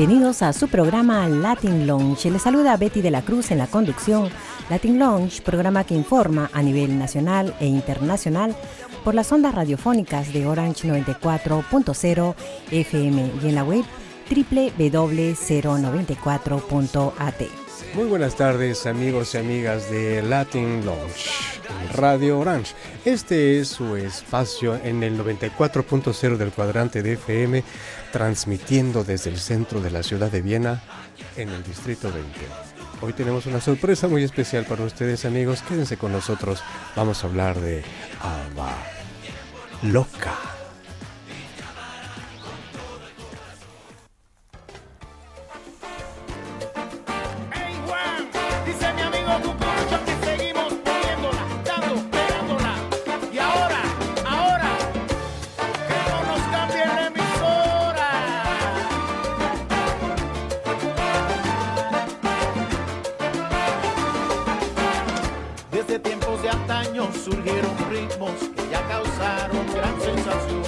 Bienvenidos a su programa Latin Launch. Les saluda Betty de la Cruz en la conducción. Latin Launch, programa que informa a nivel nacional e internacional por las ondas radiofónicas de Orange 94.0 FM y en la web www.094.at. Muy buenas tardes amigos y amigas de Latin Launch. Radio Orange. Este es su espacio en el 94.0 del cuadrante de FM, transmitiendo desde el centro de la ciudad de Viena, en el Distrito 20. Hoy tenemos una sorpresa muy especial para ustedes amigos, quédense con nosotros, vamos a hablar de Ava Loca. de tiempos de antaño surgieron ritmos que ya causaron gran sensación.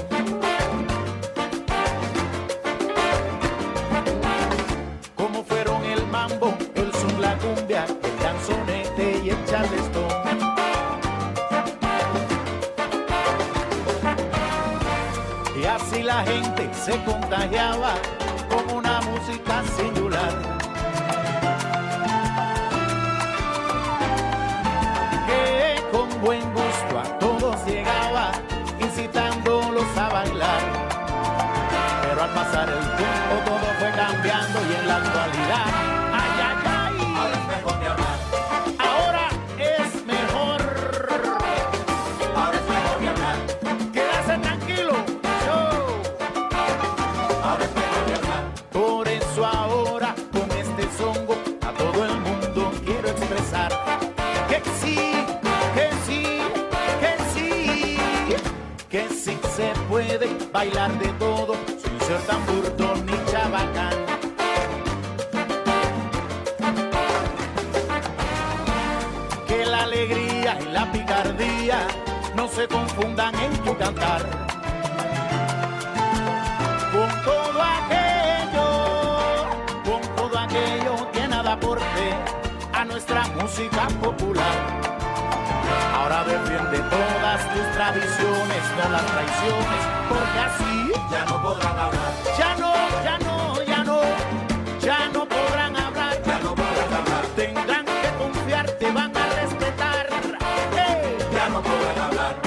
Como fueron el mambo, el son, la cumbia, el danzonete y el charleston. Y así la gente se contagiaba cambiando y en la actualidad. Ay, ay, ay. Ahora es mejor ni hablar. Ahora es mejor. Ahora es mejor hablar. Quédase tranquilo. Yo. Ahora es mejor hablar. Por eso ahora con este songo a todo el mundo quiero expresar que sí, que sí, que sí, que sí se puede bailar de todo sin ser tan burdo. la picardía no se confundan en tu cantar. Con todo aquello, con todo aquello que nada aporte a nuestra música popular. Ahora defiende todas tus tradiciones, no las traiciones, porque así ya no podrán hablar. Ya no, ya no, ya no, ya no podrán hablar. Ya no podrán hablar. Tendrán que confiarte, van a no pueden hablar.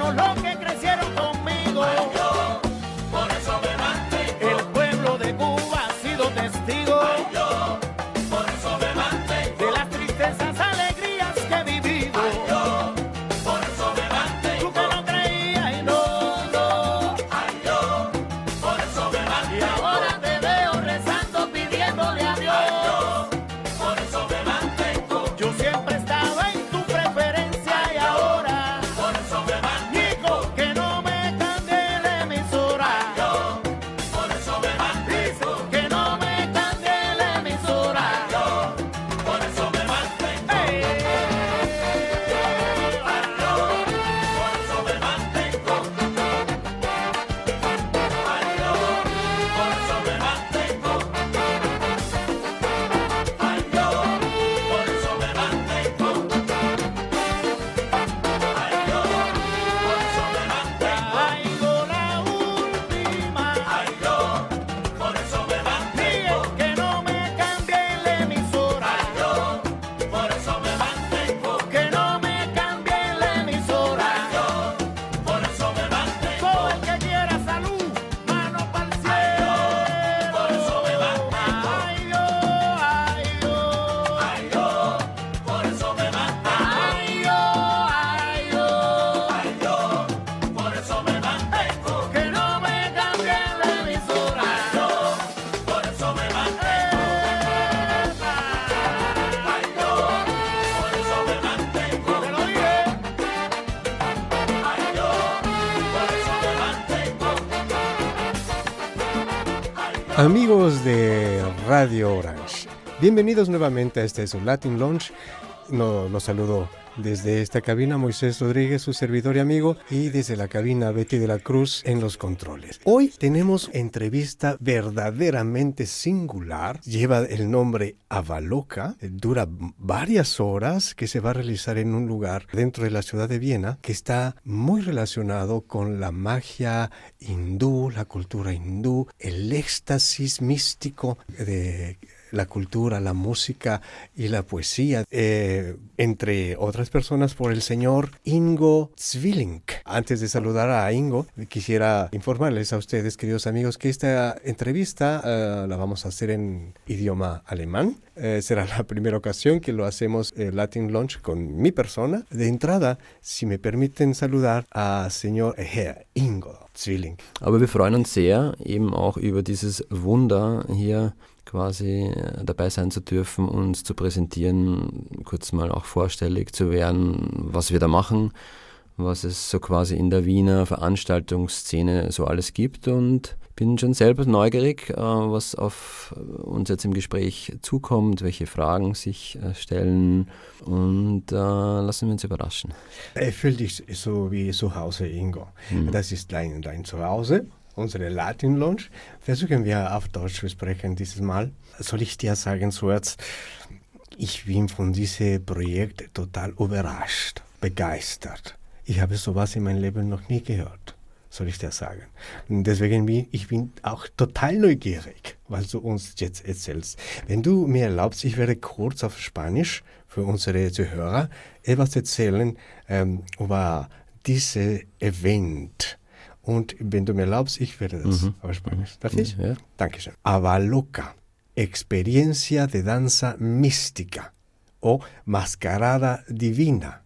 no lo que Radio Orange, bienvenidos nuevamente a este su Latin Launch. No, los saludo desde esta cabina Moisés Rodríguez, su servidor y amigo, y desde la cabina Betty de la Cruz en los controles. Hoy tenemos entrevista verdaderamente singular. Lleva el nombre Avaloca. Dura varias horas que se va a realizar en un lugar dentro de la ciudad de Viena que está muy relacionado con la magia hindú, la cultura hindú, el éxtasis místico de la cultura, la música y la poesía, eh, entre otras personas por el señor Ingo Zwilling. Antes de saludar a Ingo, quisiera informarles a ustedes, queridos amigos, que esta entrevista eh, la vamos a hacer en idioma alemán. Eh, será la primera ocasión que lo hacemos Latin Launch con mi persona. De entrada, si me permiten saludar a señor Herr Ingo Zwilling. Aber wir freuen uns sehr, eben auch über dieses Wunder hier quasi äh, dabei sein zu dürfen, uns zu präsentieren, kurz mal auch vorstellig zu werden, was wir da machen, was es so quasi in der Wiener Veranstaltungsszene so alles gibt und bin schon selber neugierig, äh, was auf uns jetzt im Gespräch zukommt, welche Fragen sich äh, stellen und äh, lassen wir uns überraschen. Er fühlt dich so wie zu Hause, Ingo. Mhm. Das ist dein, dein Zuhause unsere Latin Lounge. Versuchen wir auf Deutsch zu sprechen dieses Mal. Soll ich dir sagen, Suerz, ich bin von diesem Projekt total überrascht, begeistert. Ich habe sowas in meinem Leben noch nie gehört, soll ich dir sagen. Und deswegen bin ich bin auch total neugierig, was du uns jetzt erzählst. Wenn du mir erlaubst, ich werde kurz auf Spanisch für unsere Zuhörer etwas erzählen ähm, über dieses Event und wenn du mir erlaubst, ich werde das mhm. aussprechen. Darf ich? Ja. Dankeschön. Avaloca, experiencia de danza mística o mascarada divina,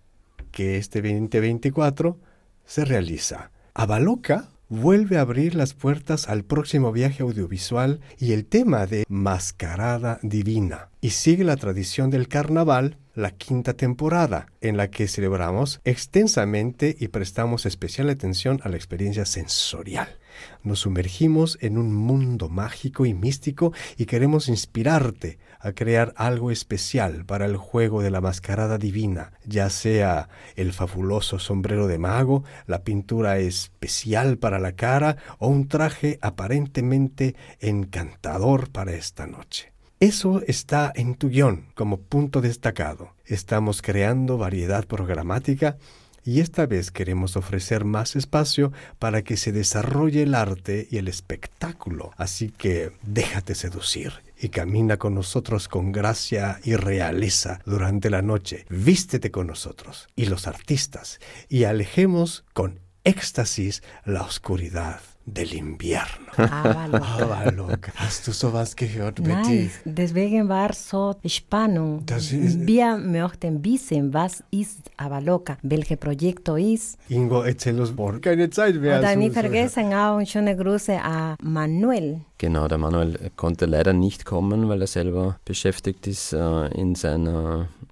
que este 2024 se realiza. Avaloca vuelve a abrir las puertas al próximo viaje audiovisual y el tema de Mascarada Divina, y sigue la tradición del carnaval la quinta temporada, en la que celebramos extensamente y prestamos especial atención a la experiencia sensorial. Nos sumergimos en un mundo mágico y místico y queremos inspirarte a crear algo especial para el juego de la mascarada divina, ya sea el fabuloso sombrero de mago, la pintura especial para la cara o un traje aparentemente encantador para esta noche. Eso está en tu guion como punto destacado. Estamos creando variedad programática y esta vez queremos ofrecer más espacio para que se desarrolle el arte y el espectáculo. Así que déjate seducir y camina con nosotros con gracia y realeza durante la noche. Vístete con nosotros y los artistas y alejemos con éxtasis la oscuridad del Invierno. Avaloca. Hast du sowas gehört, Betty? Nein, deswegen war so Spannung. Das ist, Wir möchten wissen, was ist Avaloca, welches Projekt ist. Ingo, erzähl uns vor keine Zeit mehr. Und nicht vergessen auch schöne Grüße an Manuel. Genau, der Manuel konnte leider nicht kommen, weil er selber beschäftigt ist äh, in seiner äh,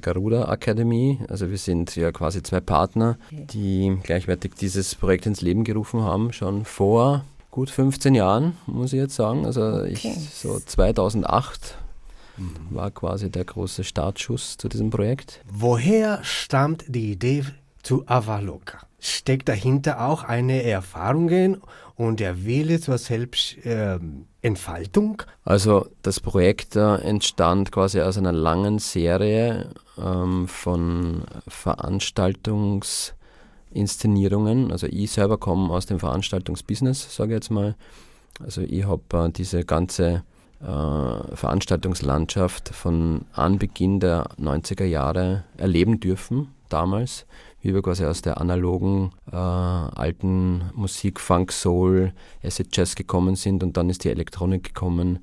Garuda Akademie. Also wir sind ja quasi zwei Partner, die gleichwertig dieses Projekt ins Leben gerufen haben, schon vor gut 15 Jahren, muss ich jetzt sagen. Also okay. ich, so 2008 mhm. war quasi der große Startschuss zu diesem Projekt. Woher stammt die Idee zu Avaloka? Steckt dahinter auch eine Erfahrungen und der Wille zur Selbstentfaltung? Äh, also das Projekt äh, entstand quasi aus einer langen Serie ähm, von Veranstaltungs- Inszenierungen. Also ich selber komme aus dem Veranstaltungsbusiness, sage ich jetzt mal. Also ich habe äh, diese ganze äh, Veranstaltungslandschaft von Anbeginn der 90er Jahre erleben dürfen, damals, wie wir quasi aus der analogen äh, alten Musik, Funk, Soul, Acid Jazz gekommen sind und dann ist die Elektronik gekommen.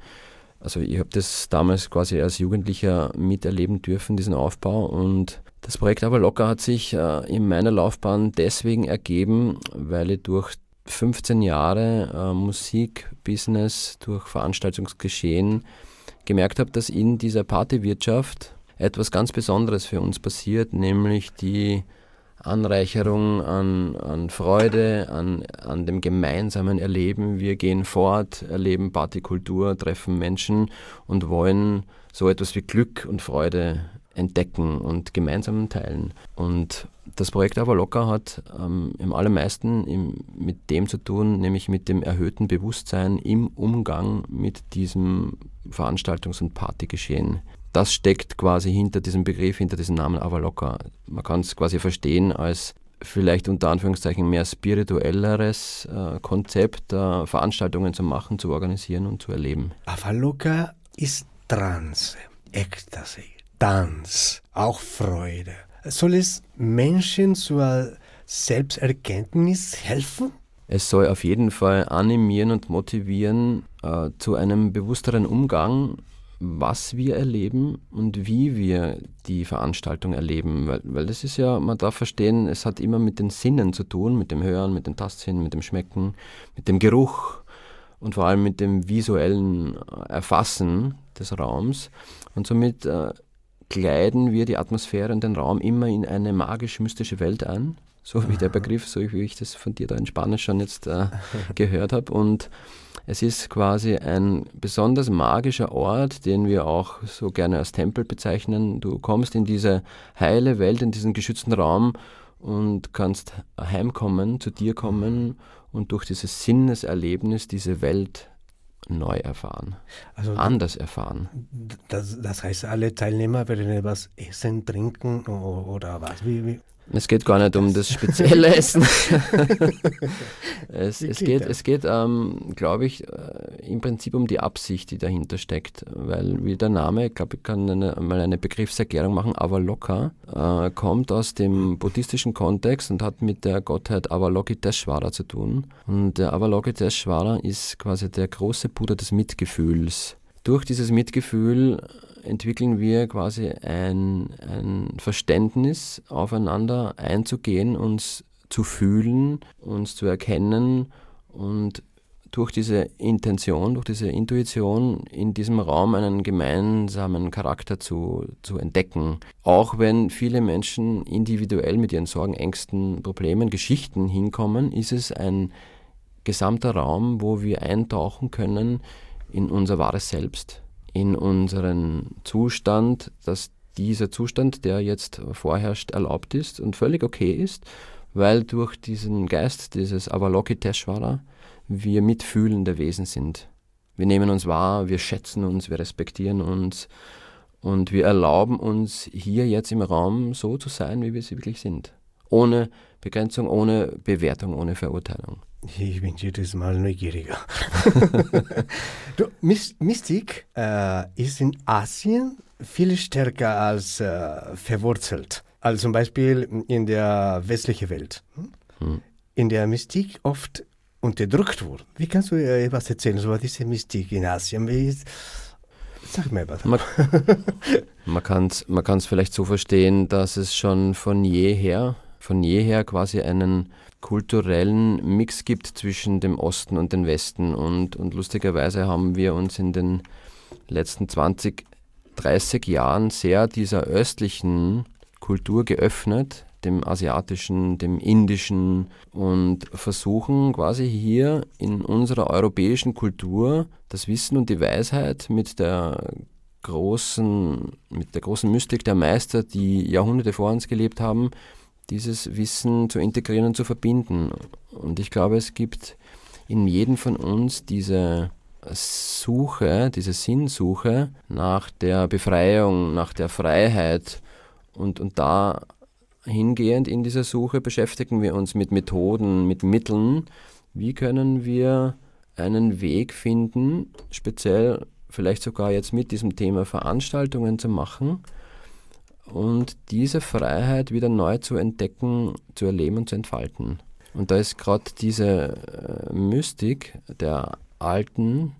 Also ich habe das damals quasi als Jugendlicher miterleben dürfen, diesen Aufbau und das Projekt Aber Locker hat sich äh, in meiner Laufbahn deswegen ergeben, weil ich durch 15 Jahre äh, Musikbusiness, durch Veranstaltungsgeschehen gemerkt habe, dass in dieser Partywirtschaft etwas ganz Besonderes für uns passiert, nämlich die Anreicherung an, an Freude, an, an dem gemeinsamen Erleben. Wir gehen fort, erleben Partykultur, treffen Menschen und wollen so etwas wie Glück und Freude entdecken und gemeinsam teilen. Und das Projekt aber locker hat ähm, im allermeisten im, mit dem zu tun, nämlich mit dem erhöhten Bewusstsein im Umgang mit diesem Veranstaltungs- und Partygeschehen. Das steckt quasi hinter diesem Begriff, hinter diesem Namen Avaloka. Man kann es quasi verstehen als vielleicht unter Anführungszeichen mehr spirituelleres äh, Konzept, äh, Veranstaltungen zu machen, zu organisieren und zu erleben. Avaloka ist Trance, Ekstase, Tanz, auch Freude. Soll es Menschen zur Selbsterkenntnis helfen? Es soll auf jeden Fall animieren und motivieren äh, zu einem bewussteren Umgang, was wir erleben und wie wir die Veranstaltung erleben. Weil, weil das ist ja, man darf verstehen, es hat immer mit den Sinnen zu tun, mit dem Hören, mit dem Tastsinn, mit dem Schmecken, mit dem Geruch und vor allem mit dem visuellen Erfassen des Raums. Und somit äh, kleiden wir die Atmosphäre und den Raum immer in eine magisch-mystische Welt ein. So wie der Begriff, so wie ich das von dir da in Spanisch schon jetzt äh, gehört habe. Und es ist quasi ein besonders magischer Ort, den wir auch so gerne als Tempel bezeichnen. Du kommst in diese heile Welt, in diesen geschützten Raum und kannst heimkommen, zu dir kommen und durch dieses Sinneserlebnis diese Welt neu erfahren, also anders erfahren. Das, das, heißt, alle Teilnehmer werden etwas essen, trinken oder was? Wie, wie? Es geht gar nicht um das spezielle Essen. es, es, geht, es geht, ähm, glaube ich, äh, im Prinzip um die Absicht, die dahinter steckt. Weil, wie der Name, ich glaube, ich kann eine, mal eine Begriffserklärung machen, Avalokka, äh, kommt aus dem buddhistischen Kontext und hat mit der Gottheit Avalokiteshvara zu tun. Und der Avalokiteshvara ist quasi der große Buddha des Mitgefühls. Durch dieses Mitgefühl entwickeln wir quasi ein, ein Verständnis aufeinander einzugehen, uns zu fühlen, uns zu erkennen und durch diese Intention, durch diese Intuition in diesem Raum einen gemeinsamen Charakter zu, zu entdecken. Auch wenn viele Menschen individuell mit ihren Sorgen, Ängsten, Problemen, Geschichten hinkommen, ist es ein gesamter Raum, wo wir eintauchen können in unser wahres Selbst in unseren Zustand, dass dieser Zustand, der jetzt vorherrscht, erlaubt ist und völlig okay ist, weil durch diesen Geist, dieses Avalokiteshvara, wir mitfühlende Wesen sind. Wir nehmen uns wahr, wir schätzen uns, wir respektieren uns und wir erlauben uns hier jetzt im Raum so zu sein, wie wir sie wirklich sind. Ohne Begrenzung, ohne Bewertung, ohne Verurteilung. Ich bin jedes Mal neugieriger. du, Mystik äh, ist in Asien viel stärker als äh, verwurzelt, als zum Beispiel in der westlichen Welt. Hm. In der Mystik oft unterdrückt wurde. Wie kannst du äh, etwas erzählen, so diese Mystik in Asien? Wie ist, Sag mir was. Man, man kann es man vielleicht so verstehen, dass es schon von jeher, von jeher quasi einen kulturellen Mix gibt zwischen dem Osten und dem Westen. Und, und lustigerweise haben wir uns in den letzten 20, 30 Jahren sehr dieser östlichen Kultur geöffnet, dem asiatischen, dem indischen und versuchen quasi hier in unserer europäischen Kultur das Wissen und die Weisheit mit der großen, mit der großen Mystik der Meister, die Jahrhunderte vor uns gelebt haben, dieses Wissen zu integrieren und zu verbinden. Und ich glaube, es gibt in jedem von uns diese Suche, diese Sinnsuche nach der Befreiung, nach der Freiheit. Und, und da hingehend in dieser Suche beschäftigen wir uns mit Methoden, mit Mitteln. Wie können wir einen Weg finden, speziell vielleicht sogar jetzt mit diesem Thema Veranstaltungen zu machen, und diese Freiheit wieder neu zu entdecken, zu erleben und zu entfalten. Und da ist gerade diese äh, Mystik der alten,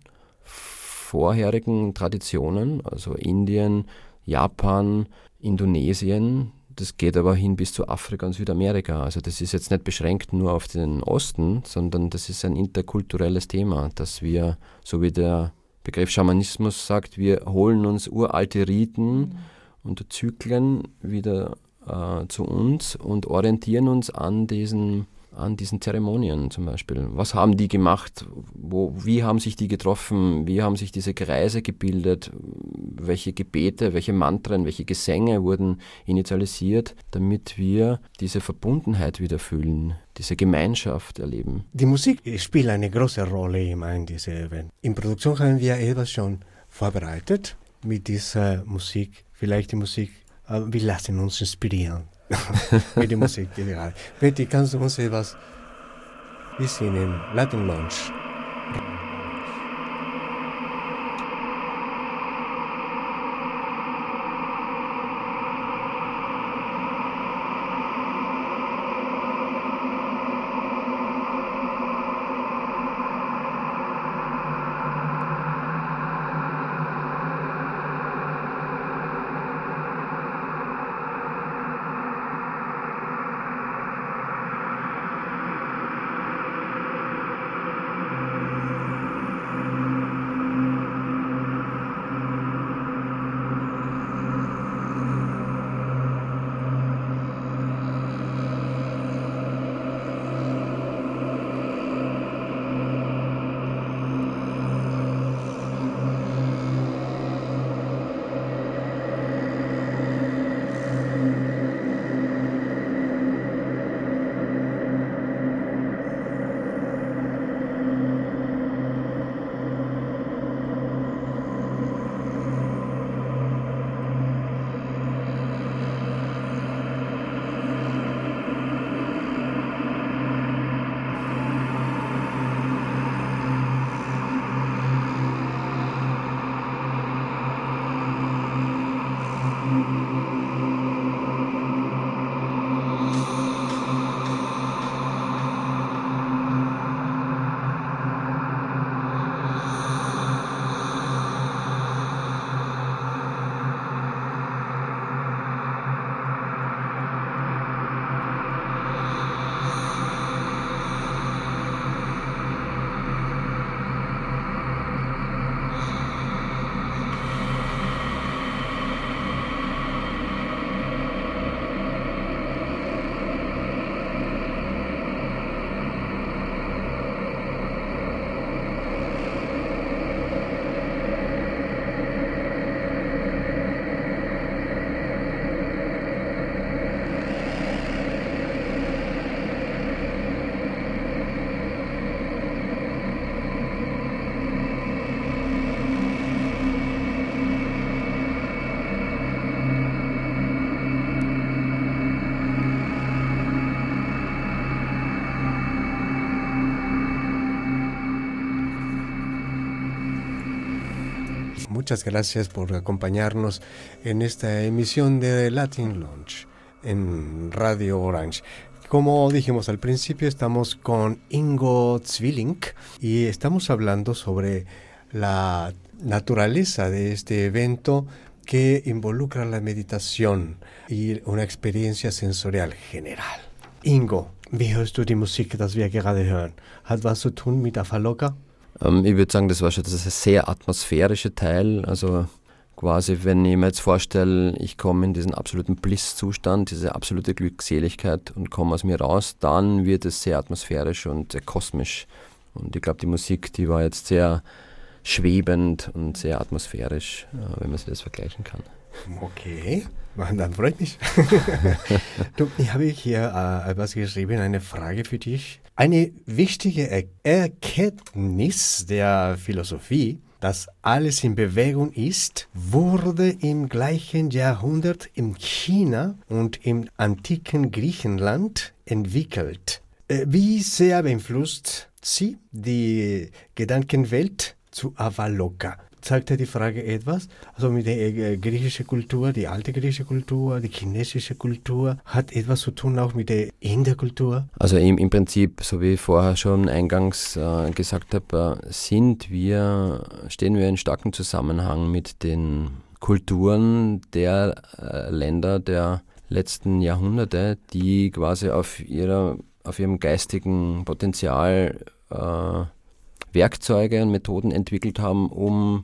vorherigen Traditionen, also Indien, Japan, Indonesien, das geht aber hin bis zu Afrika und Südamerika. Also das ist jetzt nicht beschränkt nur auf den Osten, sondern das ist ein interkulturelles Thema, dass wir, so wie der Begriff Schamanismus sagt, wir holen uns uralte Riten, mhm und Zyklen wieder äh, zu uns und orientieren uns an diesen an diesen Zeremonien zum Beispiel. Was haben die gemacht? Wo, wie haben sich die getroffen? Wie haben sich diese Kreise gebildet? Welche Gebete, welche Mantren, welche Gesänge wurden initialisiert, damit wir diese Verbundenheit wieder fühlen, diese Gemeinschaft erleben? Die Musik spielt eine große Rolle in diesem Event. In Produktion haben wir etwas schon vorbereitet mit dieser Musik. Vielleicht die Musik, wir lassen uns inspirieren. mit der Musik generell. Betty, kannst du uns etwas bisschen im Latin Lounge Muchas gracias por acompañarnos en esta emisión de Latin Launch en Radio Orange. Como dijimos al principio, estamos con Ingo Zwilling y estamos hablando sobre la naturaleza de este evento que involucra la meditación y una experiencia sensorial general. Ingo, wie hörst du die Musik, das wir gerade hören? Hat was zu tun mit Afaloka? Ähm, ich würde sagen, das war schon das sehr atmosphärische Teil. Also quasi, wenn ich mir jetzt vorstelle, ich komme in diesen absoluten Bliss-Zustand, diese absolute Glückseligkeit und komme aus mir raus, dann wird es sehr atmosphärisch und sehr kosmisch. Und ich glaube, die Musik, die war jetzt sehr schwebend und sehr atmosphärisch, äh, wenn man sich das vergleichen kann. Okay, dann freut mich. du, ich habe hier äh, etwas geschrieben, eine Frage für dich. Eine wichtige er Erkenntnis der Philosophie, dass alles in Bewegung ist, wurde im gleichen Jahrhundert in China und im antiken Griechenland entwickelt. Äh, wie sehr beeinflusst sie die Gedankenwelt zu Avaloka? Zeigt ja die Frage etwas. Also mit der äh, griechischen Kultur, die alte griechische Kultur, die chinesische Kultur, hat etwas zu tun auch mit der Inderkultur. Also im, im Prinzip, so wie ich vorher schon eingangs äh, gesagt habe, äh, sind wir, stehen wir in starkem Zusammenhang mit den Kulturen der äh, Länder der letzten Jahrhunderte, die quasi auf, ihrer, auf ihrem geistigen Potenzial äh, Werkzeuge und Methoden entwickelt haben, um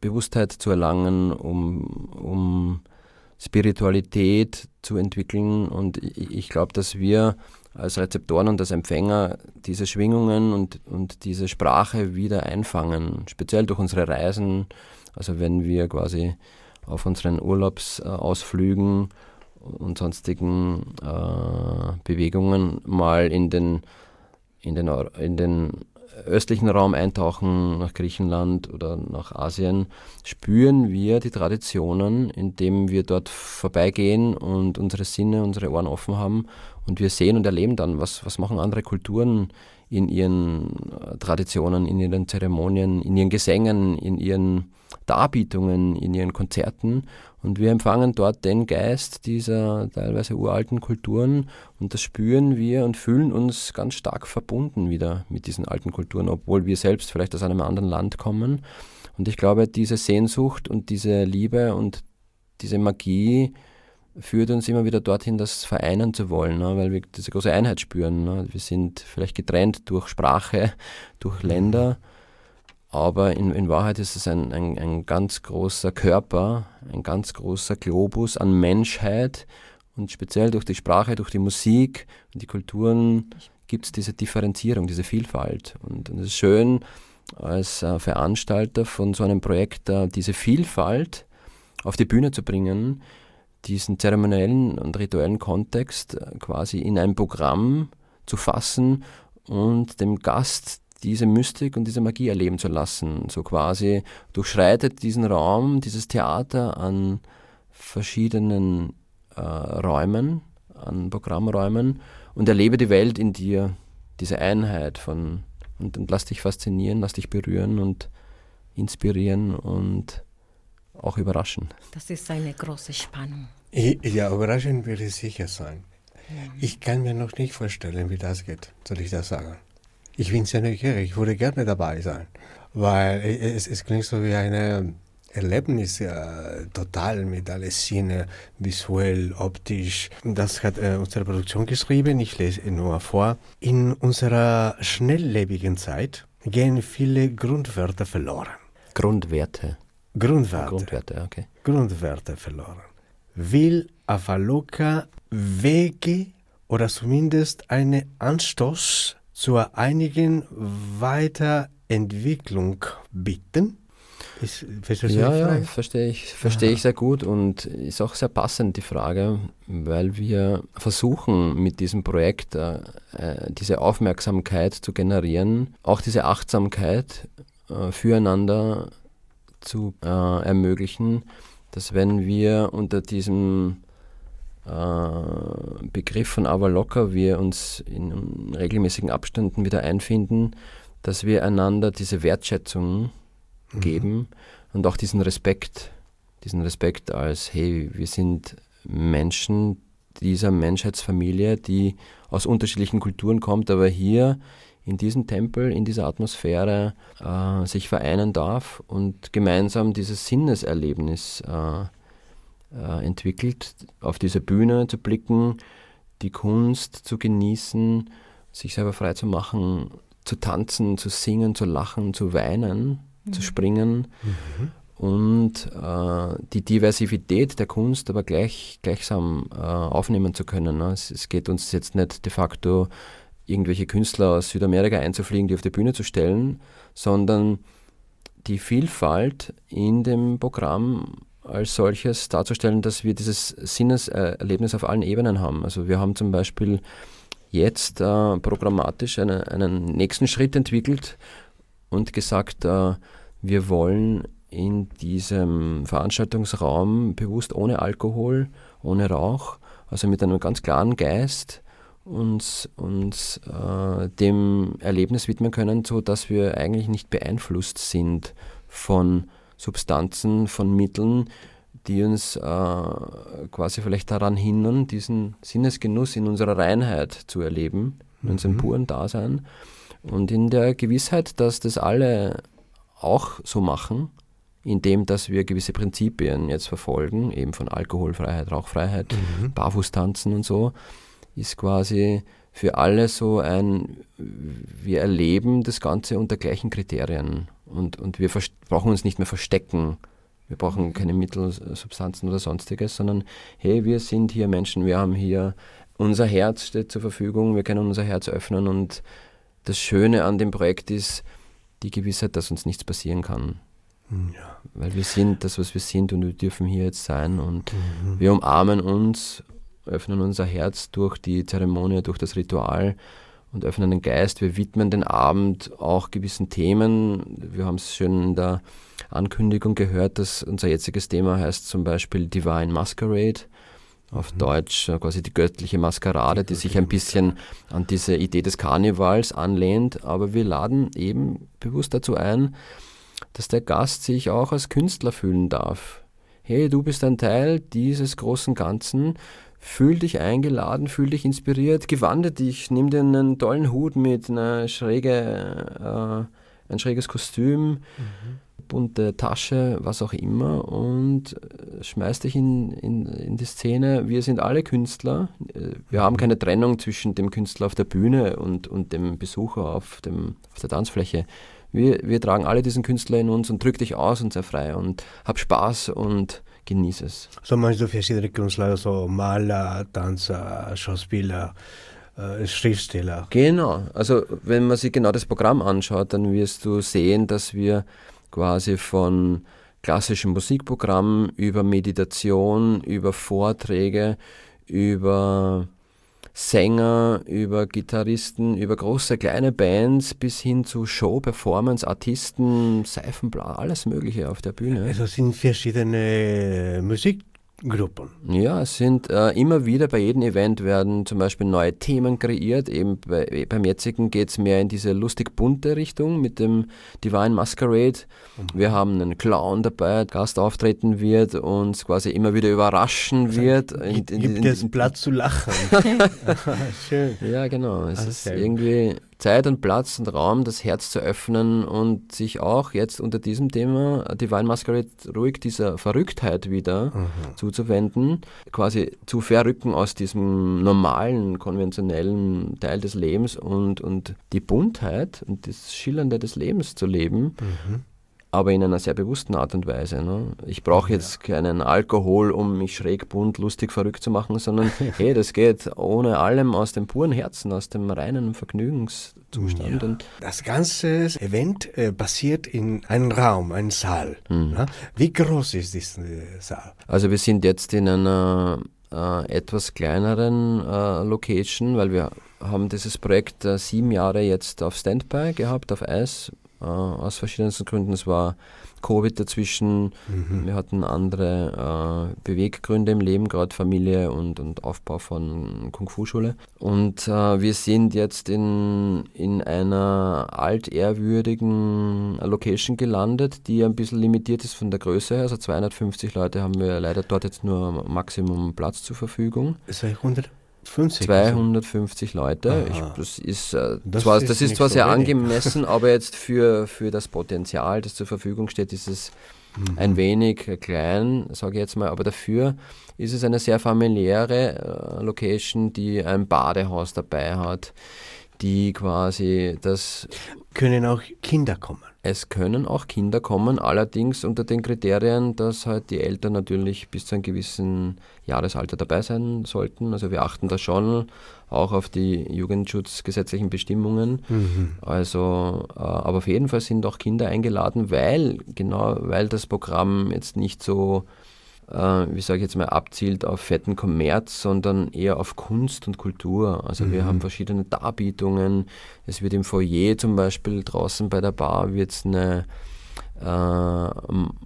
Bewusstheit zu erlangen, um, um Spiritualität zu entwickeln. Und ich glaube, dass wir als Rezeptoren und als Empfänger diese Schwingungen und, und diese Sprache wieder einfangen, speziell durch unsere Reisen. Also wenn wir quasi auf unseren Urlaubsausflügen und sonstigen äh, Bewegungen mal in den, in, den, in den östlichen Raum eintauchen, nach Griechenland oder nach Asien, spüren wir die Traditionen, indem wir dort vorbeigehen und unsere Sinne, unsere Ohren offen haben und wir sehen und erleben dann, was, was machen andere Kulturen in ihren äh, Traditionen, in ihren Zeremonien, in ihren Gesängen, in ihren Darbietungen, in ihren Konzerten. Und wir empfangen dort den Geist dieser teilweise uralten Kulturen und das spüren wir und fühlen uns ganz stark verbunden wieder mit diesen alten Kulturen, obwohl wir selbst vielleicht aus einem anderen Land kommen. Und ich glaube, diese Sehnsucht und diese Liebe und diese Magie führt uns immer wieder dorthin, das vereinen zu wollen, ne? weil wir diese große Einheit spüren. Ne? Wir sind vielleicht getrennt durch Sprache, durch Länder, aber in, in Wahrheit ist es ein, ein, ein ganz großer Körper, ein ganz großer Globus an Menschheit und speziell durch die Sprache, durch die Musik und die Kulturen gibt es diese Differenzierung, diese Vielfalt. Und, und es ist schön, als äh, Veranstalter von so einem Projekt äh, diese Vielfalt auf die Bühne zu bringen, diesen zeremoniellen und rituellen Kontext äh, quasi in ein Programm zu fassen und dem Gast diese Mystik und diese Magie erleben zu lassen. So quasi durchschreitet diesen Raum, dieses Theater an verschiedenen äh, Räumen, an Programmräumen und erlebe die Welt in dir, diese Einheit von und, und lass dich faszinieren, lass dich berühren und inspirieren und auch überraschen. Das ist eine große Spannung. Ja, überraschend wird es sicher sein. Ich kann mir noch nicht vorstellen, wie das geht, soll ich das sagen. Ich bin sehr neugierig, ich würde gerne dabei sein, weil es, es klingt so wie eine Erlebnis, ja, total mit alle Sinne, visuell, optisch. Das hat äh, unsere Produktion geschrieben, ich lese nur vor. In unserer schnelllebigen Zeit gehen viele Grundwerte verloren. Grundwerte? Grundwerte. Grundwerte, okay. Grundwerte verloren. Will Avaloka Wege oder zumindest einen Anstoß zur einigen Weiterentwicklung bitten? Ist, ja, ja, verstehe ich, verstehe ich sehr gut und ist auch sehr passend die Frage, weil wir versuchen mit diesem Projekt äh, äh diese Aufmerksamkeit zu generieren, auch diese Achtsamkeit äh, füreinander zu äh, ermöglichen, dass wenn wir unter diesem äh, Begriff von Avalocker wir uns in regelmäßigen Abständen wieder einfinden, dass wir einander diese Wertschätzung mhm. geben und auch diesen Respekt, diesen Respekt als, hey, wir sind Menschen dieser Menschheitsfamilie, die aus unterschiedlichen Kulturen kommt, aber hier in diesem Tempel, in dieser Atmosphäre äh, sich vereinen darf und gemeinsam dieses Sinneserlebnis äh, äh, entwickelt, auf diese Bühne zu blicken, die Kunst zu genießen, sich selber frei zu machen, zu tanzen, zu singen, zu lachen, zu weinen, mhm. zu springen. Mhm. Und äh, die Diversität der Kunst aber gleich, gleichsam äh, aufnehmen zu können. Ne? Es, es, geht uns jetzt nicht de facto, irgendwelche Künstler aus Südamerika einzufliegen, die auf die Bühne zu stellen, sondern die Vielfalt in dem Programm als solches darzustellen, dass wir dieses Sinneserlebnis auf allen Ebenen haben. Also wir haben zum Beispiel jetzt äh, programmatisch eine, einen nächsten Schritt entwickelt und gesagt, äh, wir wollen in diesem Veranstaltungsraum bewusst ohne Alkohol, ohne Rauch, also mit einem ganz klaren Geist uns, uns äh, dem Erlebnis widmen können, so dass wir eigentlich nicht beeinflusst sind von Substanzen, von Mitteln, die uns äh, quasi vielleicht daran hindern, diesen Sinnesgenuss in unserer Reinheit zu erleben, in unserem mhm. puren Dasein und in der Gewissheit, dass das alle auch so machen, indem dass wir gewisse Prinzipien jetzt verfolgen, eben von Alkoholfreiheit, Rauchfreiheit, mhm. Barfußtanzen und so, ist quasi für alle so ein, wir erleben das Ganze unter gleichen Kriterien und, und wir brauchen uns nicht mehr verstecken Wir brauchen keine Mittelsubstanzen oder sonstiges, sondern hey, wir sind hier Menschen, wir haben hier unser Herz steht zur Verfügung, wir können unser Herz öffnen und das Schöne an dem Projekt ist die Gewissheit, dass uns nichts passieren kann. Hm, ja. Weil wir sind das, was wir sind und wir dürfen hier jetzt sein und mhm. wir umarmen uns, öffnen unser Herz durch die Zeremonie, durch das Ritual und öffnen den Geist. Wir widmen den Abend auch gewissen Themen. Wir haben es schön in der Ankündigung gehört, dass unser jetziges Thema heißt zum Beispiel Divine Masquerade. Auf mhm. Deutsch äh, quasi die göttliche Maskerade, die, die sich ein bisschen an diese Idee des Karnevals anlehnt. Aber wir laden eben bewusst dazu ein, dass der Gast sich auch als Künstler fühlen darf. Hey, du bist ein Teil dieses großen Ganzen Fühl dich eingeladen, fühl dich inspiriert, gewande dich, nimm dir einen tollen Hut mit, eine schräge, äh, ein schräges Kostüm, mhm. bunte Tasche, was auch immer und äh, schmeiß dich in, in, in die Szene. Wir sind alle Künstler. Äh, wir haben mhm. keine Trennung zwischen dem Künstler auf der Bühne und, und dem Besucher auf, dem, auf der Tanzfläche. Wir, wir tragen alle diesen Künstler in uns und drück dich aus und sei frei und hab Spaß und genieße es. So meinst du verschiedene Künstler, so Maler, Tanzer, Schauspieler, äh, Schriftsteller? Genau, also wenn man sich genau das Programm anschaut, dann wirst du sehen, dass wir quasi von klassischen Musikprogrammen über Meditation, über Vorträge, über Sänger, über Gitarristen, über große, kleine Bands bis hin zu Show, Performance, Artisten, Seifenblau, alles Mögliche auf der Bühne. Also sind verschiedene Musik Gruppen. Ja, es sind äh, immer wieder bei jedem Event werden zum Beispiel neue Themen kreiert. Eben bei, beim jetzigen geht es mehr in diese lustig bunte Richtung mit dem Divine Masquerade. Mhm. Wir haben einen Clown dabei, Gast auftreten wird und quasi immer wieder überraschen also wird. Gibt, in, in, gibt es Platz zu lachen? Schön. Ja, genau. Es ah, ist irgendwie Zeit und Platz und Raum, das Herz zu öffnen und sich auch jetzt unter diesem Thema Divine Masquerade ruhig dieser Verrücktheit wieder mhm. zuzuwenden, quasi zu verrücken aus diesem normalen, konventionellen Teil des Lebens und, und die Buntheit und das Schillernde des Lebens zu leben. Mhm aber in einer sehr bewussten Art und Weise. Ne? Ich brauche jetzt keinen Alkohol, um mich schräg, bunt, lustig, verrückt zu machen, sondern hey, das geht ohne allem aus dem puren Herzen, aus dem reinen Vergnügungszustand. Ja. das ganze Event äh, passiert in einem Raum, einem Saal. Mhm. Ne? Wie groß ist dieser Saal? Also wir sind jetzt in einer äh, etwas kleineren äh, Location, weil wir haben dieses Projekt äh, sieben Jahre jetzt auf Standby gehabt, auf Eis äh, aus verschiedensten Gründen. Es war Covid dazwischen, mhm. wir hatten andere äh, Beweggründe im Leben, gerade Familie und, und Aufbau von Kung-Fu-Schule. Und äh, wir sind jetzt in, in einer altehrwürdigen Location gelandet, die ein bisschen limitiert ist von der Größe her. Also 250 Leute haben wir leider dort jetzt nur Maximum Platz zur Verfügung. 200? 50, 250 Leute. Ich, das ist, äh, das zwar, ist, das ist zwar so sehr wenig. angemessen, aber jetzt für, für das Potenzial, das zur Verfügung steht, ist es mhm. ein wenig klein, sage ich jetzt mal. Aber dafür ist es eine sehr familiäre äh, Location, die ein Badehaus dabei hat, die quasi das. Können auch Kinder kommen? Es können auch Kinder kommen, allerdings unter den Kriterien, dass halt die Eltern natürlich bis zu einem gewissen Jahresalter dabei sein sollten. Also wir achten da schon auch auf die jugendschutzgesetzlichen Bestimmungen. Mhm. Also, äh, aber auf jeden Fall sind auch Kinder eingeladen, weil genau, weil das Programm jetzt nicht so äh, wie sage ich jetzt mal, abzielt auf fetten Kommerz, sondern eher auf Kunst und Kultur. Also mhm. wir haben verschiedene Darbietungen. Es wird im Foyer zum Beispiel draußen bei der Bar wird es eine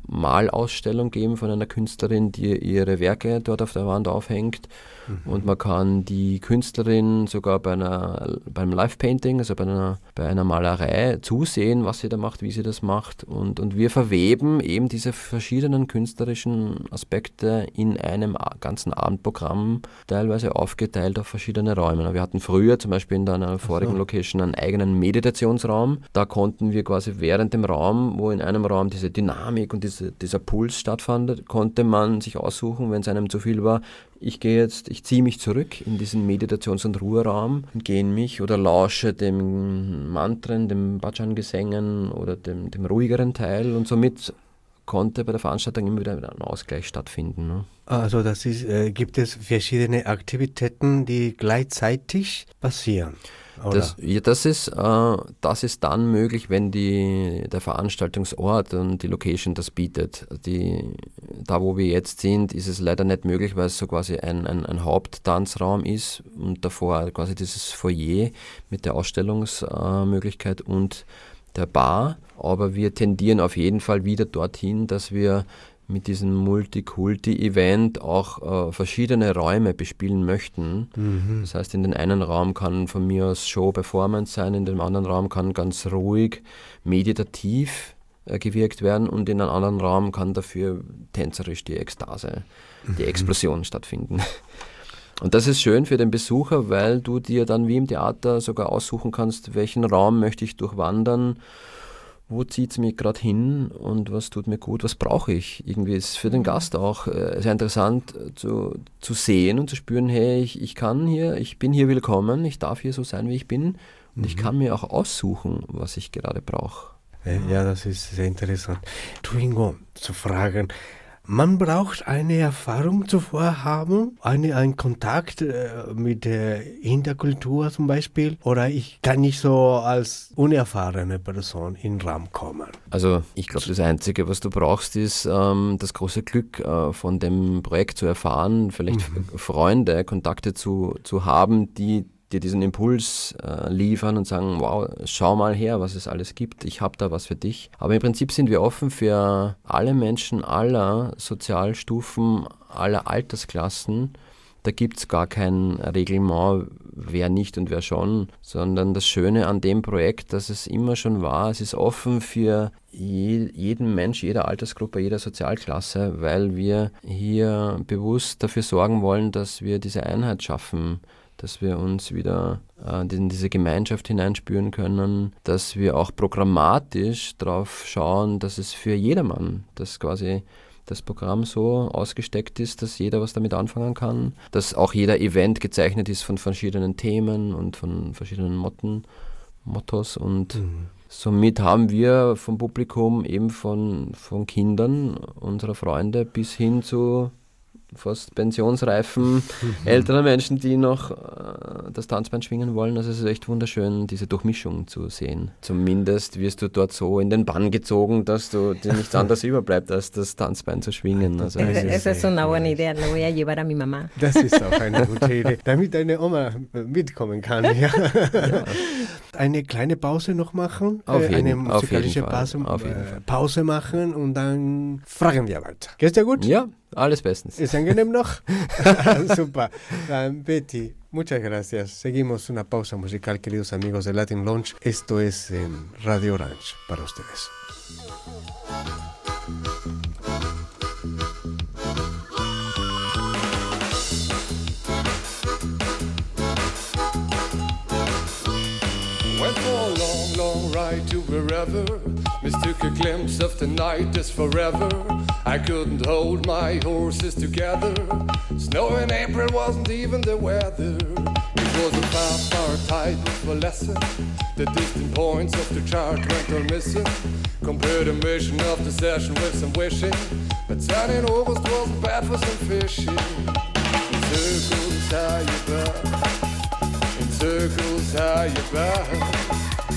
Malausstellung geben von einer Künstlerin, die ihre Werke dort auf der Wand aufhängt. Mhm. Und man kann die Künstlerin sogar bei einer, beim Live-Painting, also bei einer, bei einer Malerei, zusehen, was sie da macht, wie sie das macht. Und, und wir verweben eben diese verschiedenen künstlerischen Aspekte in einem ganzen Abendprogramm, teilweise aufgeteilt auf verschiedene Räume. Wir hatten früher zum Beispiel in einer vorigen so. Location einen eigenen Meditationsraum. Da konnten wir quasi während dem Raum, wo in einem Raum diese Dynamik und diese, dieser Puls stattfand, konnte man sich aussuchen, wenn es einem zu viel war, ich gehe jetzt, ich ziehe mich zurück in diesen Meditations- und Ruheraum und gehe in mich oder lausche dem Mantren, dem Bhajan-Gesängen oder dem, dem ruhigeren Teil und somit konnte bei der Veranstaltung immer wieder ein Ausgleich stattfinden. Ne? Also das ist, äh, gibt es verschiedene Aktivitäten, die gleichzeitig passieren. Das, ja, das, ist, äh, das ist dann möglich, wenn die, der Veranstaltungsort und die Location das bietet. Die, da, wo wir jetzt sind, ist es leider nicht möglich, weil es so quasi ein, ein, ein Haupttanzraum ist und davor quasi dieses Foyer mit der Ausstellungsmöglichkeit äh, und der Bar. Aber wir tendieren auf jeden Fall wieder dorthin, dass wir mit diesem Multikulti-Event auch äh, verschiedene Räume bespielen möchten. Mhm. Das heißt, in den einen Raum kann von mir aus Show-Performance sein, in dem anderen Raum kann ganz ruhig, meditativ äh, gewirkt werden und in einem anderen Raum kann dafür tänzerisch die Ekstase, mhm. die Explosion stattfinden. Und das ist schön für den Besucher, weil du dir dann wie im Theater sogar aussuchen kannst, welchen Raum möchte ich durchwandern wo zieht es mich gerade hin und was tut mir gut, was brauche ich. Irgendwie ist für den mhm. Gast auch äh, sehr interessant äh, zu, zu sehen und zu spüren, hey, ich, ich kann hier, ich bin hier willkommen, ich darf hier so sein, wie ich bin und mhm. ich kann mir auch aussuchen, was ich gerade brauche. Ja, das ist sehr interessant. Twingo, zu fragen, man braucht eine Erfahrung zuvor haben, eine, einen Kontakt äh, mit der Hinterkultur zum Beispiel. Oder ich kann nicht so als unerfahrene Person in den Raum kommen. Also ich glaube, das Einzige, was du brauchst, ist ähm, das große Glück äh, von dem Projekt zu erfahren, vielleicht mhm. Freunde, Kontakte zu, zu haben, die dir diesen Impuls äh, liefern und sagen, wow, schau mal her, was es alles gibt, ich habe da was für dich. Aber im Prinzip sind wir offen für alle Menschen aller Sozialstufen, aller Altersklassen. Da gibt es gar kein Reglement, wer nicht und wer schon, sondern das Schöne an dem Projekt, dass es immer schon war, es ist offen für je, jeden Mensch, jeder Altersgruppe, jeder Sozialklasse, weil wir hier bewusst dafür sorgen wollen, dass wir diese Einheit schaffen dass wir uns wieder äh, in diese Gemeinschaft hineinspüren können, dass wir auch programmatisch darauf schauen, dass es für jedermann, dass quasi das Programm so ausgesteckt ist, dass jeder was damit anfangen kann, dass auch jeder Event gezeichnet ist von verschiedenen Themen und von verschiedenen Motten, Mottos und mhm. somit haben wir vom Publikum eben von, von Kindern unserer Freunde bis hin zu fast pensionsreifen älteren Menschen, die noch äh, das Tanzbein schwingen wollen. Also es ist echt wunderschön, diese Durchmischung zu sehen. Zumindest wirst du dort so in den Bann gezogen, dass du dir nichts anderes überbleibt, als das Tanzbein zu schwingen. Also Esa es una buena idea, lo voy a llevar a mi mamá. Das ist auch eine gute Idee, damit deine Oma mitkommen kann. Ja. Ja. Eine kleine Pause noch machen, auf jeden, eine musikalische Pause, Pause machen und dann fragen wir weiter. Geht's dir gut? Ja, alles bestens. ¿Es angenehm noch? Super. Um, Betty, muchas gracias. Seguimos una pausa musical, queridos amigos de Latin Launch. Esto es en Radio Orange para ustedes. To wherever. Mistook a glimpse of the night as forever. I couldn't hold my horses together. Snow in April wasn't even the weather. It was a five-hour tide for lesson. The distant points of the chart went all missing. Compared a mission of the session with some wishing. But sun in August wasn't bad for some fishing. In circles you burn. In circles how you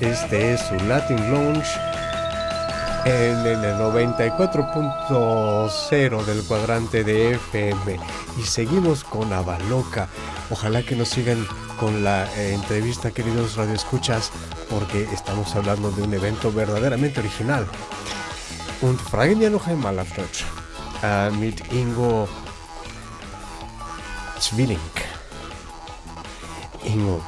este es su Latin Lounge en el 94.0 del cuadrante de FM y seguimos con Avaloca. Ojalá que nos sigan con la eh, entrevista, queridos radioescuchas, porque estamos hablando de un evento verdaderamente original. Und fragen ja noch einmal mit Ingo Zwilling. Ingo,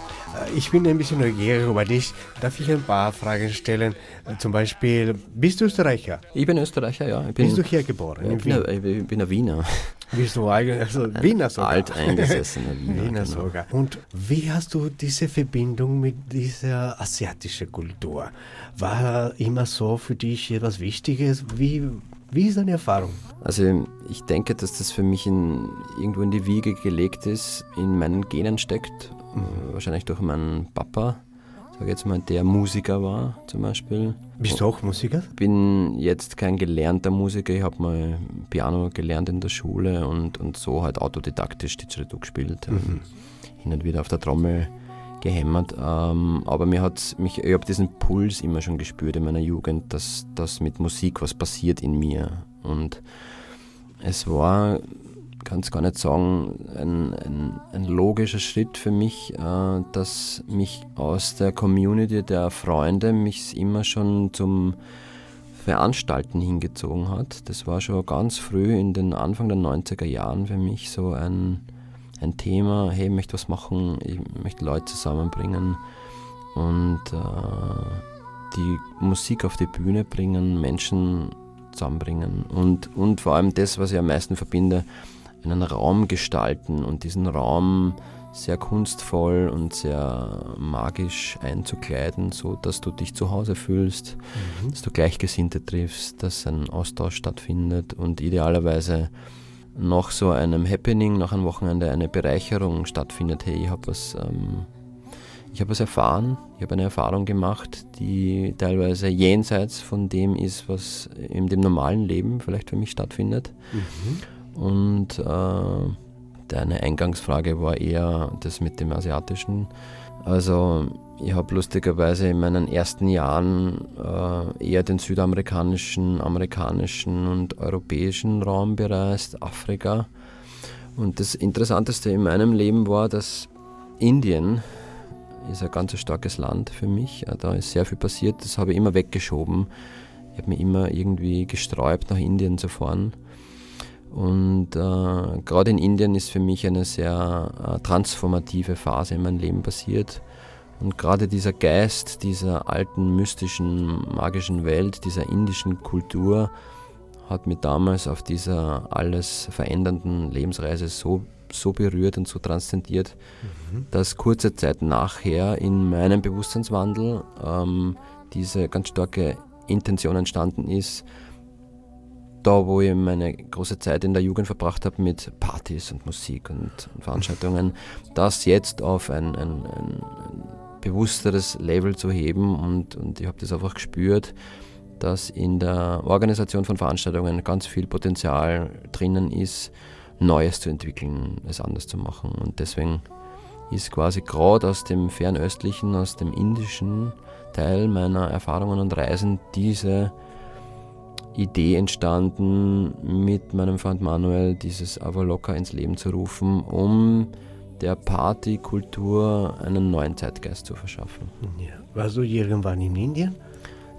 ich bin ein bisschen neugierig über dich. Darf ich ein paar Fragen stellen? Äh, Zum Beispiel, bist du Österreicher? Ich bin Österreicher, ja. Bin, Bist du hier geboren? ja, ich bin, ein- ich bin ein Wiener. Bist du eigentlich, also Wiener sogar? Alteingesessener Wiener. Wiener genau. sogar. Und wie hast du diese Verbindung mit dieser asiatischen Kultur? War immer so für dich etwas Wichtiges? Wie, wie ist deine Erfahrung? Also ich denke, dass das für mich in, irgendwo in die Wiege gelegt ist, in meinen Genen steckt. Wahrscheinlich durch meinen Papa, sage jetzt mal, der Musiker war zum Beispiel. Bist du auch Musiker? bin jetzt kein gelernter Musiker, ich habe mal Piano gelernt in der Schule und, und so halt autodidaktisch Didgeridoo gespielt. ähm, Hin und wieder auf der Trommel gehämmert. Ähm, aber mir hat mich, ich habe diesen Puls immer schon gespürt in meiner Jugend, dass, dass mit Musik was passiert in mir. Und es war, kann es gar nicht sagen, ein, ein, ein logischer Schritt für mich, äh, dass mich aus der Community der Freunde mich immer schon zum Veranstalten hingezogen hat. Das war schon ganz früh in den Anfang der 90er Jahren für mich so ein, ein Thema, hey, ich möchte was machen, ich möchte Leute zusammenbringen und äh, die Musik auf die Bühne bringen, Menschen zusammenbringen und, und vor allem das, was ich am meisten verbinde, einen Raum gestalten und diesen Raum sehr kunstvoll und sehr magisch einzukleiden, so dass du dich zu Hause fühlst, dass du Gleichgesinnte triffst, dass ein Austausch stattfindet und idealerweise nach so einem Happening, nach einem Wochenende eine Bereicherung stattfindet. Hey, ich habe was, ähm, ich habe was erfahren, ich habe eine Erfahrung gemacht, die teilweise jenseits von dem ist, was in dem normalen Leben vielleicht für mich stattfindet. Und äh, deine Eingangsfrage war eher das mit dem Asiatischen. Also ich habe lustigerweise in meinen ersten Jahren äh, eher den südamerikanischen, amerikanischen und europäischen Raum bereist, Afrika. Und das Interessanteste in meinem Leben war, dass Indien ist ein ganz starkes Land für mich. Da ist sehr viel passiert, das habe ich immer weggeschoben. Ich habe mich immer irgendwie gesträubt, nach Indien zu fahren. Und äh, gerade in Indien ist für mich eine sehr äh, transformative Phase in meinem Leben passiert. Und gerade dieser Geist dieser alten, mystischen, magischen Welt, dieser indischen Kultur, hat mich damals auf dieser alles verändernden Lebensreise so, so berührt und so transzendiert, dass kurze Zeit nachher in meinem Bewusstseinswandel ähm, diese ganz starke Intention entstanden ist, da wo ich meine große Zeit in der Jugend verbracht habe mit Partys und Musik und, Veranstaltungen, das jetzt auf ein, ein, ein, ein bewussteres Level zu heben und, und ich habe das einfach gespürt, dass in der Organisation von Veranstaltungen ganz viel Potenzial drinnen ist, Neues zu entwickeln, es anders zu machen. Und deswegen ist quasi gerade aus dem fernöstlichen, aus dem indischen Teil meiner Erfahrungen und Reisen diese Idee entstanden, mit meinem Freund Manuel dieses Avaloka ins Leben zu rufen, um der Partykultur einen neuen Zeitgeist zu verschaffen. Ja. Warst du irgendwann in Indien?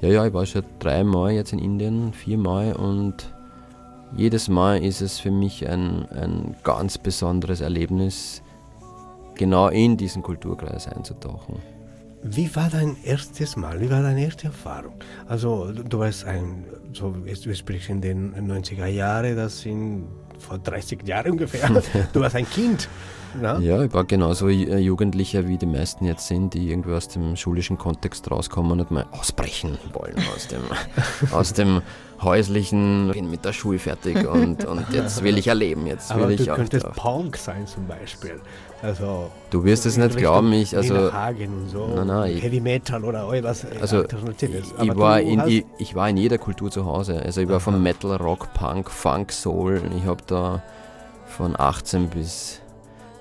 Ja, ja, ich war schon dreimal jetzt in Indien, viermal und jedes Mal ist es für mich ein, ein ganz besonderes Erlebnis, genau in diesen Kulturkreis einzutauchen. Wie war dein erstes Mal? Wie war deine erste Erfahrung? Also, du warst ein, so, du sprichst in den 90er Jahren, das sind vor 30 Jahren ungefähr. Du warst ein Kind. Na? Ja, ich war genauso Ju- Jugendlicher, wie die meisten jetzt sind, die irgendwie aus dem schulischen Kontext rauskommen und mal ausbrechen wollen aus dem, aus dem häuslichen, bin mit der Schule fertig und, und jetzt will ich erleben. Jetzt Aber will ich du könntest. Punk sein zum Beispiel. Also, Du wirst es nicht glauben, ich, also, Hagen so, Nein, nein, Heavy Metal oder etwas also Alternatives. ich, war in, ich, ich war in jeder Kultur zu Hause. Also ich war von Metal, Rock, Punk, Funk, Soul. Ich habe da von 18 bis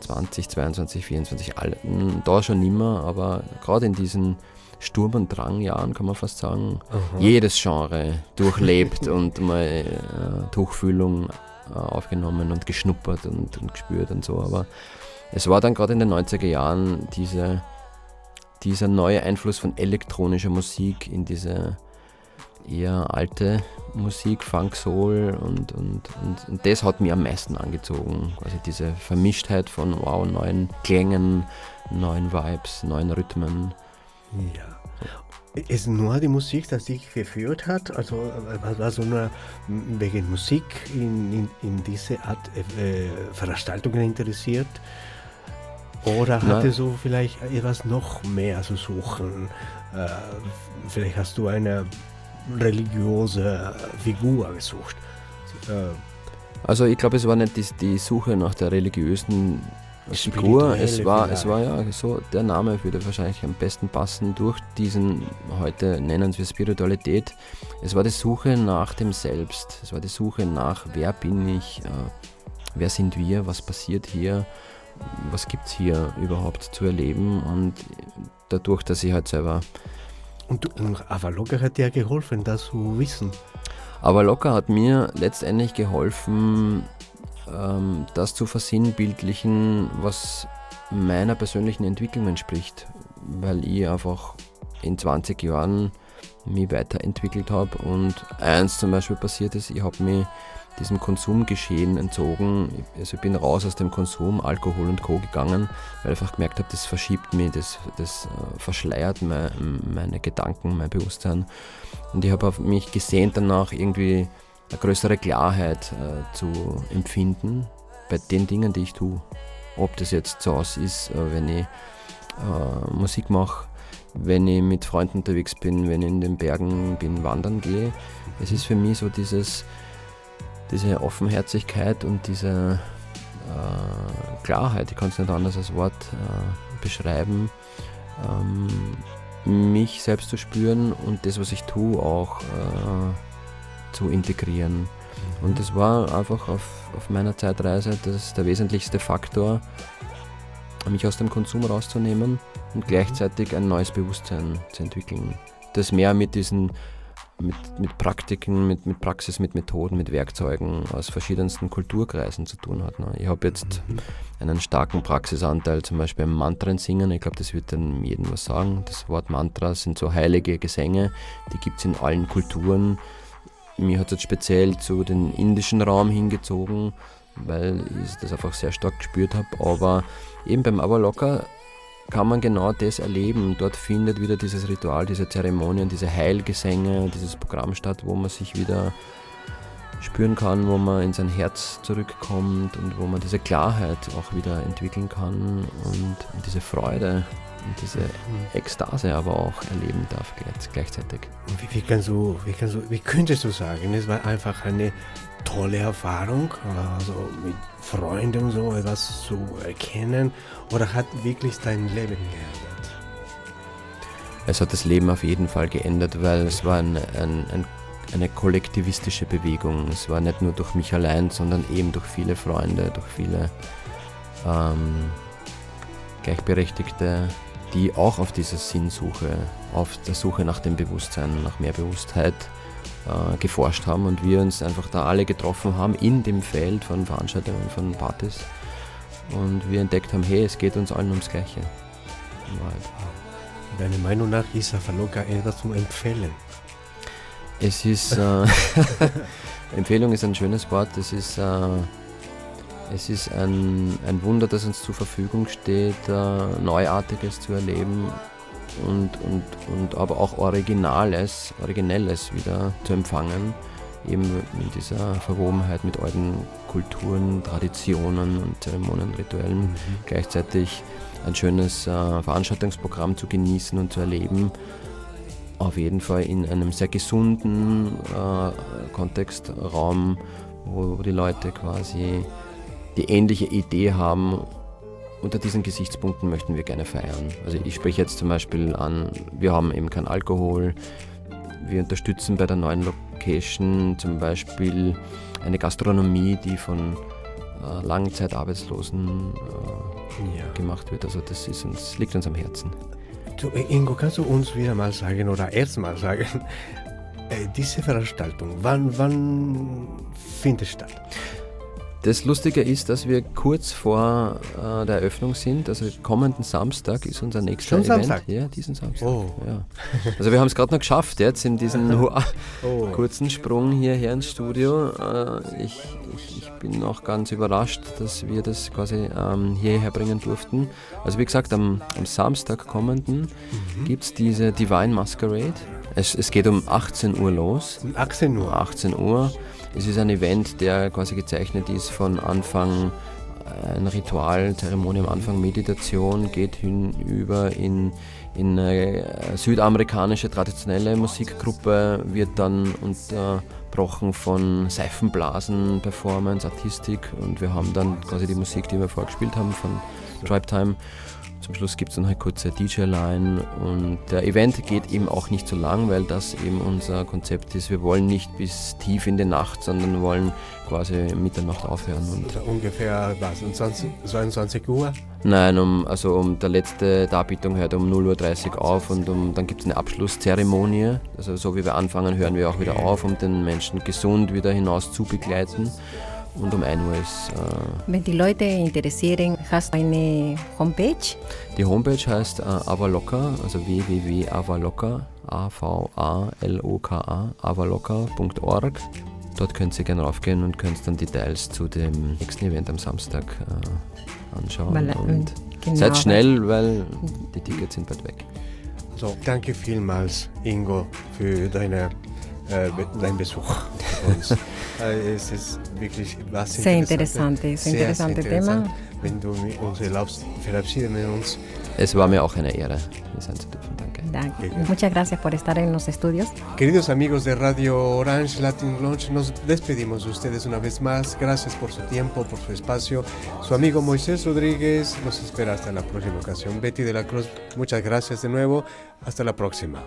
20, 22, 24, alle, da schon nimmer, aber gerade in diesen Sturm- und Drangjahren kann man fast sagen, Aha. jedes Genre durchlebt und mal äh, Tuchfühlung äh, aufgenommen und geschnuppert und, und gespürt und so. Aber es war dann gerade in den 90er Jahren diese, dieser neue Einfluss von elektronischer Musik in diese eher alte Musik, Funk, Soul und, und, und, und das hat mich am meisten angezogen. Quasi diese Vermischtheit von wow, neuen Klängen, neuen Vibes, neuen Rhythmen. Ja. Ist nur die Musik, das dich verführt hat? Also äh, warst du nur wegen Musik in, in, in diese Art äh, Veranstaltungen interessiert? Oder Na. hattest du vielleicht etwas noch mehr zu suchen? Äh, vielleicht hast du eine religiöse Figur gesucht. Äh, Also ich glaube, es war nicht die, die Suche nach der religiösen Figur, es war, es war ja so, der Name würde wahrscheinlich am besten passen durch diesen, heute nennen wir Spiritualität. Es war die Suche nach dem Selbst, es war die Suche nach, wer bin ich, äh, wer sind wir, was passiert hier, was gibt es hier überhaupt zu erleben und dadurch, dass ich halt selber und, und Avaloga hat dir geholfen, das zu wissen. Aber Locker hat mir letztendlich geholfen, ähm, das zu versinnbildlichen, was meiner persönlichen Entwicklung entspricht, weil ich einfach in 20 Jahren mich weiterentwickelt habe und eins zum Beispiel passiert ist, ich habe mich diesem Konsumgeschehen entzogen. Also ich bin raus aus dem Konsum, Alkohol und Co. gegangen, weil ich einfach gemerkt habe, das verschiebt mich, das, das äh, verschleiert me- meine Gedanken, mein Bewusstsein. Und ich habe mich gesehnt danach, irgendwie eine größere Klarheit äh, zu empfinden bei den Dingen, die ich tue. Ob das jetzt zu Hause ist, äh, wenn ich äh, Musik mache, wenn ich mit Freunden unterwegs bin, wenn ich in den Bergen bin, wandern gehe. Es ist für mich so dieses, diese Offenherzigkeit und diese äh, Klarheit, ich kann es nicht anders als Wort äh, beschreiben, ähm, mich selbst zu spüren und das, was ich tue, auch äh, zu integrieren. Und das war einfach auf, auf meiner Zeitreise das der wesentlichste Faktor, mich aus dem Konsum rauszunehmen und gleichzeitig ein neues Bewusstsein zu entwickeln. Das mehr mit diesen mit, mit Praktiken, mit, mit Praxis, mit Methoden, mit Werkzeugen aus verschiedensten Kulturkreisen zu tun hat. Ne? Ich habe jetzt einen starken Praxisanteil, zum Beispiel im Mantren singen. Ich glaube, das wird dann jedem was sagen. Das Wort Mantra sind so heilige Gesänge, die gibt es in allen Kulturen. Mir hat es jetzt speziell zu den indischen Raum hingezogen, weil ich das einfach sehr stark gespürt habe. Aber eben beim Avalocker kann man genau das erleben. Dort findet wieder dieses Ritual, diese Zeremonien, diese Heilgesänge, dieses Programm statt, wo man sich wieder spüren kann, wo man in sein Herz zurückkommt und wo man diese Klarheit auch wieder entwickeln kann und, diese Freude und diese Ekstase aber auch erleben darf gleich- gleichzeitig. Wie, wie, kannst du, wie, kannst du, wie könntest du sagen, es war einfach eine tolle Erfahrung, also mit Freunden so etwas zu erkennen, oder hat wirklich dein Leben geändert? Es hat das Leben auf jeden Fall geändert, weil es war ein, ein, ein, eine kollektivistische Bewegung. Es war nicht nur durch mich allein, sondern eben durch viele Freunde, durch viele ähm, Gleichberechtigte, die auch auf dieser Sinnsuche, auf der Suche nach dem Bewusstsein, nach mehr Bewusstheit äh, geforscht haben und wir uns einfach da alle getroffen haben in dem Feld von Veranstaltungen, von Partys und wir entdeckt haben, hey, es geht uns allen ums Gleiche. Wahrheit. Deiner Meinung nach ist Afaloka etwas zum Empfehlen. Es ist, äh, Empfehlung ist ein schönes Wort, es ist, äh, es ist ein, ein Wunder, das uns zur Verfügung steht, äh, Neuartiges zu erleben und, und, und aber auch Originales, Originelles wieder zu empfangen, eben in dieser Verwobenheit mit alten Kulturen, Traditionen und Zeremonien, Rituellen, gleichzeitig ein schönes äh, Veranstaltungsprogramm zu genießen und zu erleben auf jeden Fall in einem sehr gesunden äh, Kontextraum, wo die Leute quasi die ähnliche Idee haben. Unter diesen Gesichtspunkten möchten wir gerne feiern. Also ich spreche jetzt zum Beispiel an, wir haben eben keinen Alkohol, wir unterstützen bei der neuen Location zum Beispiel eine Gastronomie, die von äh, Langzeitarbeitslosen äh, ja. gemacht wird. Also das ist uns, liegt uns am Herzen. Du, äh, Ingo, kannst du uns wieder mal sagen oder erstmal sagen, äh, diese Veranstaltung, wann, wann findet statt? Das Lustige ist, dass wir kurz vor äh, der Eröffnung sind. Also kommenden Samstag ist unser nächster Schon Event. Samstag? Ja, diesen Samstag. Oh. Ja. Also wir haben es gerade noch geschafft jetzt in diesem oh. kurzen Sprung hierher ins Studio. Äh, ich, ich, ich, bin auch ganz überrascht, dass wir das quasi ähm, hierher bringen durften. Also wie gesagt, am, am Samstag kommenden mhm. gibt es diese Divine Masquerade. Es, es geht um 18 Uhr los. Um 18 Uhr? 18 Uhr. Es ist ein Event, der quasi gezeichnet ist von Anfang äh, ein Ritual, Zeremonie am Anfang, Meditation, geht hinüber in, in eine südamerikanische traditionelle Musikgruppe, wird dann unterbrochen von Seifenblasen, Performance, Artistik und wir haben dann quasi die Musik, die wir vorgespielt haben von Tribe Time zum Schluss gibt es dann halt kurze DJ-Line und der Event geht eben auch nicht so lang, weil das eben unser Konzept ist. Wir wollen nicht bis tief in die Nacht, sondern wollen quasi Mitternacht aufhören. Und ungefähr was, um 20, 22 Uhr? Nein, um, also um der letzte Darbietung hört um 0.30 Uhr auf und um, dann gibt es eine Abschlusszeremonie. Also so wie wir anfangen, hören wir auch wieder auf, um den Menschen gesund wieder hinaus zu begleiten und um 1 Uhr ist. Äh, Wenn die Leute interessieren, hast du eine Homepage? Die Homepage heißt äh, Avaloka, also www.avaloka, A-V-A-L-O-K-A, avaloka.org. Dort könnt ihr gerne raufgehen und könnt dann Details zu dem nächsten Event am Samstag äh, anschauen. Weil, und genau, seid schnell, weil die Tickets sind bald weg. So, danke vielmals, Ingo, für deine äh, dein Besuch uns. äh, es ist wirklich was Sehr interessant, sehr, sehr interessante interessant. Thema. Wenn du uns erlaubst, verabschieden wir uns. Es war mir auch eine Ehre, hier sein zu dürfen. Danke. Danke. Muchas gracias por estar en los estudios. Queridos amigos de Radio Orange Latin Launch, nos despedimos de ustedes una vez más. Gracias por su tiempo, por su espacio. Su amigo Moisés Rodríguez nos espera hasta la próxima ocasión. Betty de la Cruz, muchas gracias de nuevo. Hasta la próxima.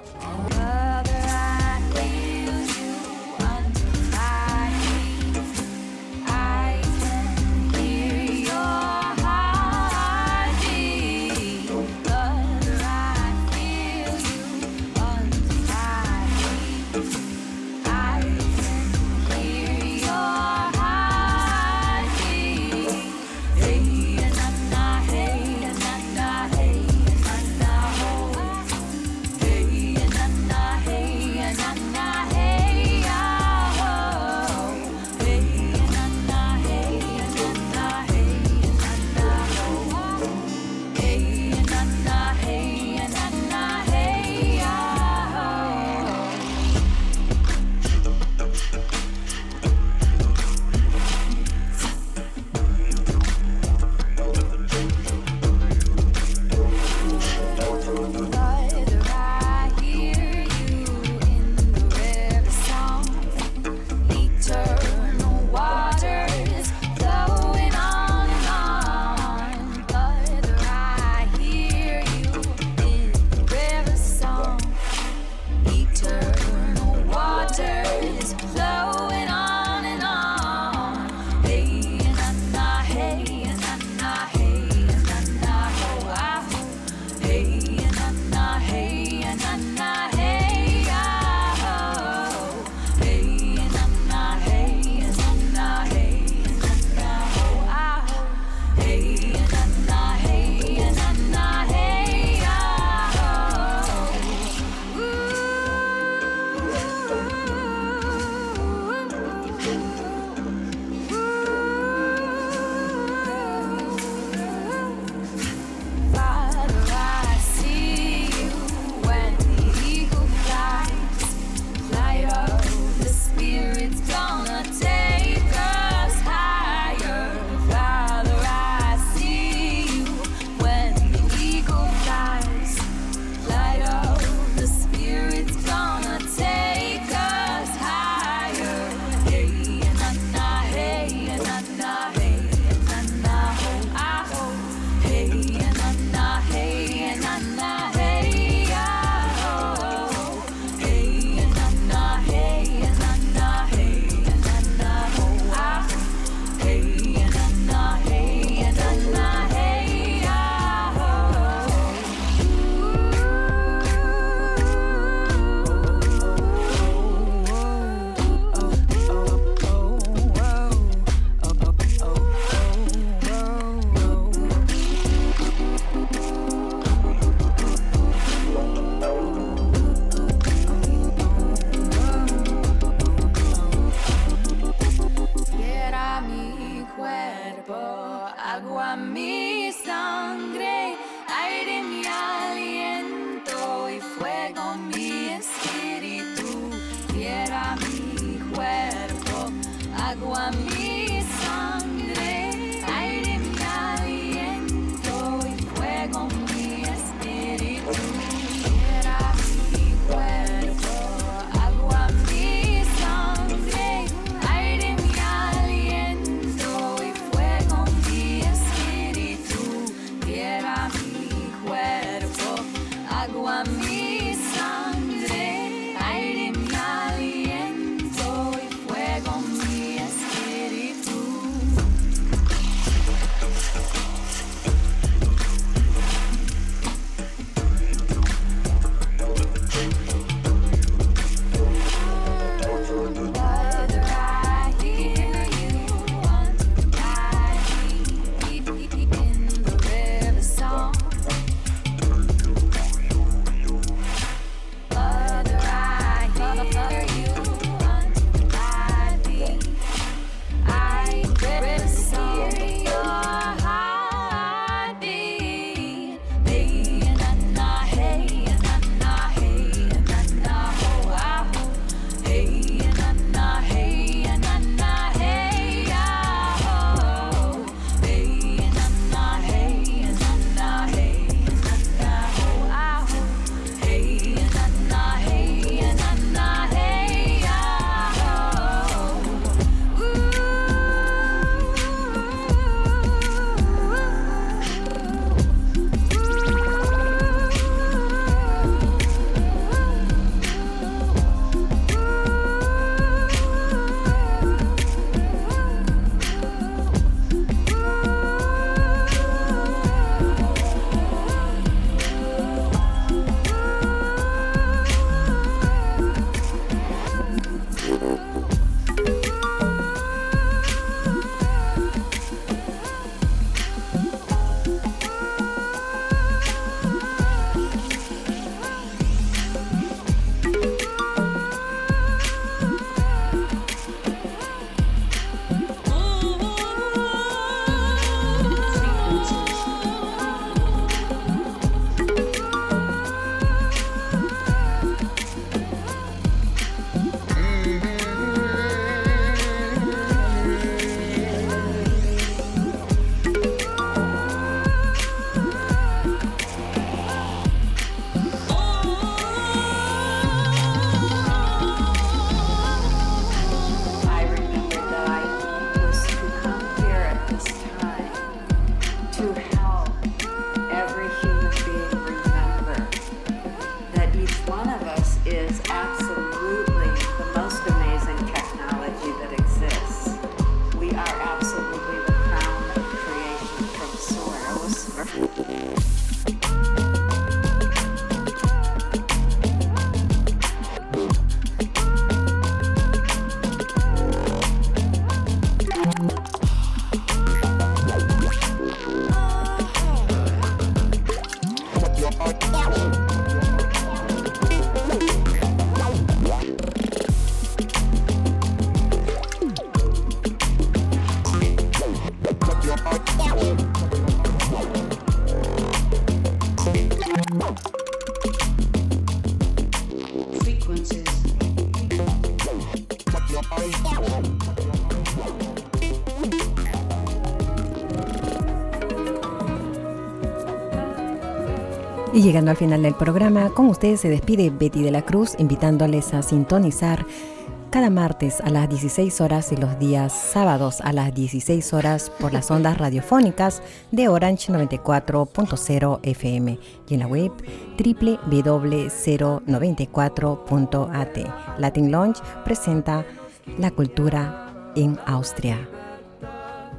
Llegando al final del programa, con ustedes se despide Betty de la Cruz, invitándoles a sintonizar cada martes a las 16 horas y los días sábados a las 16 horas por las ondas radiofónicas de Orange 94.0 FM y en la web www.094.at. Latin Launch presenta la cultura en Austria.